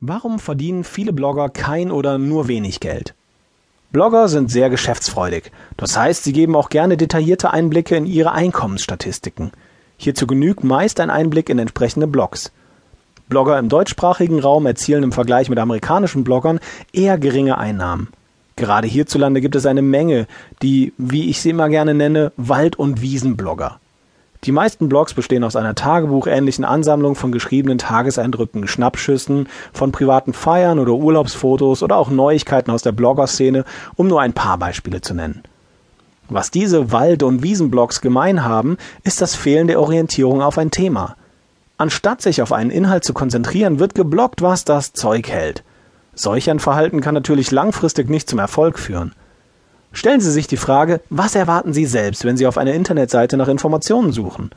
Warum verdienen viele Blogger kein oder nur wenig Geld? Blogger sind sehr geschäftsfreudig. Das heißt, sie geben auch gerne detaillierte Einblicke in ihre Einkommensstatistiken. Hierzu genügt meist ein Einblick in entsprechende Blogs. Blogger im deutschsprachigen Raum erzielen im Vergleich mit amerikanischen Bloggern eher geringe Einnahmen. Gerade hierzulande gibt es eine Menge, die, wie ich sie immer gerne nenne, Wald- und Wiesenblogger. Die meisten Blogs bestehen aus einer tagebuchähnlichen Ansammlung von geschriebenen Tageseindrücken, Schnappschüssen, von privaten Feiern oder Urlaubsfotos oder auch Neuigkeiten aus der Bloggerszene, um nur ein paar Beispiele zu nennen. Was diese Wald- und Wiesenblogs gemein haben, ist das fehlende Orientierung auf ein Thema. Anstatt sich auf einen Inhalt zu konzentrieren, wird geblockt, was das Zeug hält. Solch ein Verhalten kann natürlich langfristig nicht zum Erfolg führen. Stellen Sie sich die Frage, was erwarten Sie selbst, wenn Sie auf einer Internetseite nach Informationen suchen?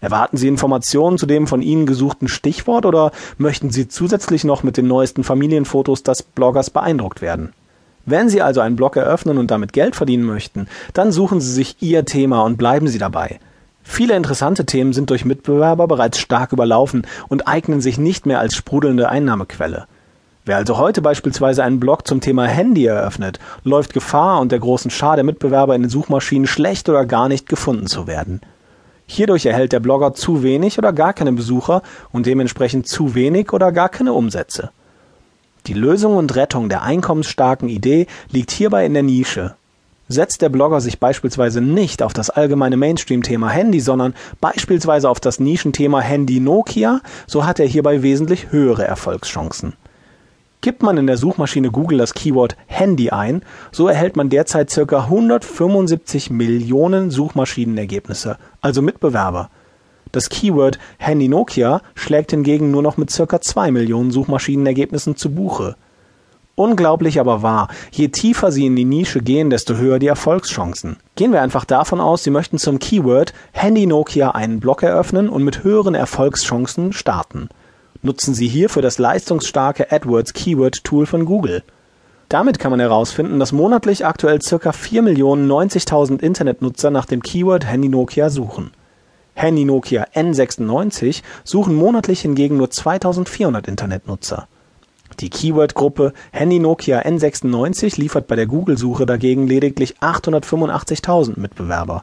Erwarten Sie Informationen zu dem von Ihnen gesuchten Stichwort oder möchten Sie zusätzlich noch mit den neuesten Familienfotos des Bloggers beeindruckt werden? Wenn Sie also einen Blog eröffnen und damit Geld verdienen möchten, dann suchen Sie sich Ihr Thema und bleiben Sie dabei. Viele interessante Themen sind durch Mitbewerber bereits stark überlaufen und eignen sich nicht mehr als sprudelnde Einnahmequelle. Wer also heute beispielsweise einen Blog zum Thema Handy eröffnet, läuft Gefahr, unter großen Schar der Mitbewerber in den Suchmaschinen schlecht oder gar nicht gefunden zu werden. Hierdurch erhält der Blogger zu wenig oder gar keine Besucher und dementsprechend zu wenig oder gar keine Umsätze. Die Lösung und Rettung der einkommensstarken Idee liegt hierbei in der Nische. Setzt der Blogger sich beispielsweise nicht auf das allgemeine Mainstream-Thema Handy, sondern beispielsweise auf das Nischenthema Handy Nokia, so hat er hierbei wesentlich höhere Erfolgschancen. Gibt man in der Suchmaschine Google das Keyword Handy ein, so erhält man derzeit ca. 175 Millionen Suchmaschinenergebnisse, also Mitbewerber. Das Keyword Handy Nokia schlägt hingegen nur noch mit ca. 2 Millionen Suchmaschinenergebnissen zu Buche. Unglaublich aber wahr, je tiefer Sie in die Nische gehen, desto höher die Erfolgschancen. Gehen wir einfach davon aus, Sie möchten zum Keyword Handy Nokia einen Blog eröffnen und mit höheren Erfolgschancen starten nutzen Sie hierfür das leistungsstarke AdWords Keyword Tool von Google. Damit kann man herausfinden, dass monatlich aktuell ca. 4.090.000 Internetnutzer nach dem Keyword Handy Nokia suchen. Handy Nokia N96 suchen monatlich hingegen nur 2.400 Internetnutzer. Die Keyword-Gruppe Handy Nokia N96 liefert bei der Google-Suche dagegen lediglich 885.000 Mitbewerber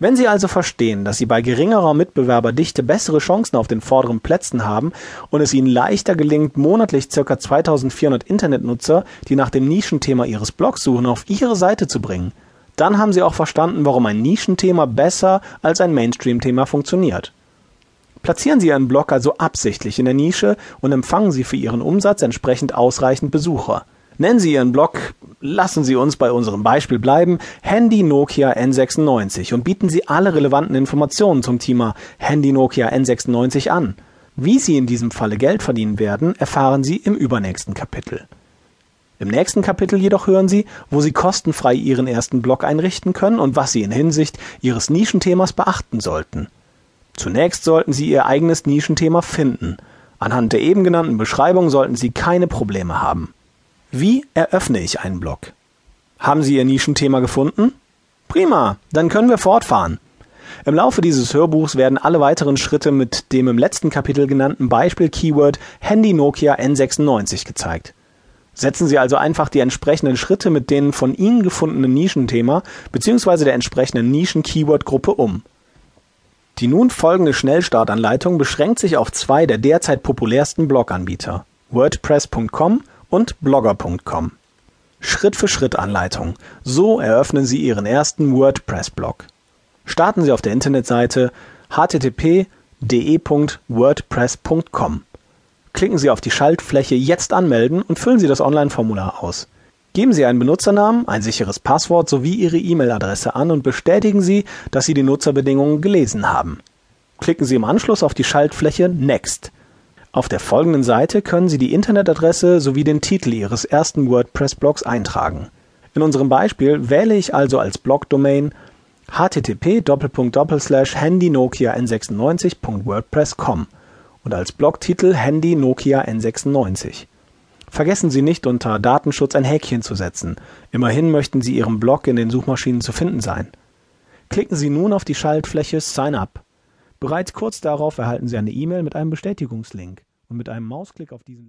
wenn Sie also verstehen, dass Sie bei geringerer Mitbewerberdichte bessere Chancen auf den vorderen Plätzen haben und es Ihnen leichter gelingt, monatlich ca. 2400 Internetnutzer, die nach dem Nischenthema Ihres Blogs suchen, auf Ihre Seite zu bringen, dann haben Sie auch verstanden, warum ein Nischenthema besser als ein Mainstream-Thema funktioniert. Platzieren Sie Ihren Blog also absichtlich in der Nische und empfangen Sie für Ihren Umsatz entsprechend ausreichend Besucher. Nennen Sie Ihren Blog, lassen Sie uns bei unserem Beispiel bleiben, Handy Nokia N96 und bieten Sie alle relevanten Informationen zum Thema Handy Nokia N96 an. Wie Sie in diesem Falle Geld verdienen werden, erfahren Sie im übernächsten Kapitel. Im nächsten Kapitel jedoch hören Sie, wo Sie kostenfrei Ihren ersten Blog einrichten können und was Sie in Hinsicht Ihres Nischenthemas beachten sollten. Zunächst sollten Sie Ihr eigenes Nischenthema finden. Anhand der eben genannten Beschreibung sollten Sie keine Probleme haben. Wie eröffne ich einen Blog? Haben Sie Ihr Nischenthema gefunden? Prima, dann können wir fortfahren. Im Laufe dieses Hörbuchs werden alle weiteren Schritte mit dem im letzten Kapitel genannten Beispiel-Keyword Handy Nokia N96 gezeigt. Setzen Sie also einfach die entsprechenden Schritte mit den von Ihnen gefundenen Nischenthema bzw. der entsprechenden Nischen-Keyword-Gruppe um. Die nun folgende Schnellstartanleitung beschränkt sich auf zwei der derzeit populärsten Bloganbieter, WordPress.com und blogger.com. Schritt für Schritt Anleitung. So eröffnen Sie Ihren ersten WordPress-Blog. Starten Sie auf der Internetseite http://de.wordpress.com. Klicken Sie auf die Schaltfläche Jetzt anmelden und füllen Sie das Online-Formular aus. Geben Sie einen Benutzernamen, ein sicheres Passwort sowie Ihre E-Mail-Adresse an und bestätigen Sie, dass Sie die Nutzerbedingungen gelesen haben. Klicken Sie im Anschluss auf die Schaltfläche Next. Auf der folgenden Seite können Sie die Internetadresse sowie den Titel Ihres ersten WordPress-Blogs eintragen. In unserem Beispiel wähle ich also als Blogdomain http://handynokia n96.wordpress.com und als Blogtitel Handy Nokia N96. Vergessen Sie nicht unter Datenschutz ein Häkchen zu setzen. Immerhin möchten Sie Ihrem Blog in den Suchmaschinen zu finden sein. Klicken Sie nun auf die Schaltfläche Sign Up. Bereits kurz darauf erhalten Sie eine E-Mail mit einem Bestätigungslink und mit einem Mausklick auf diesen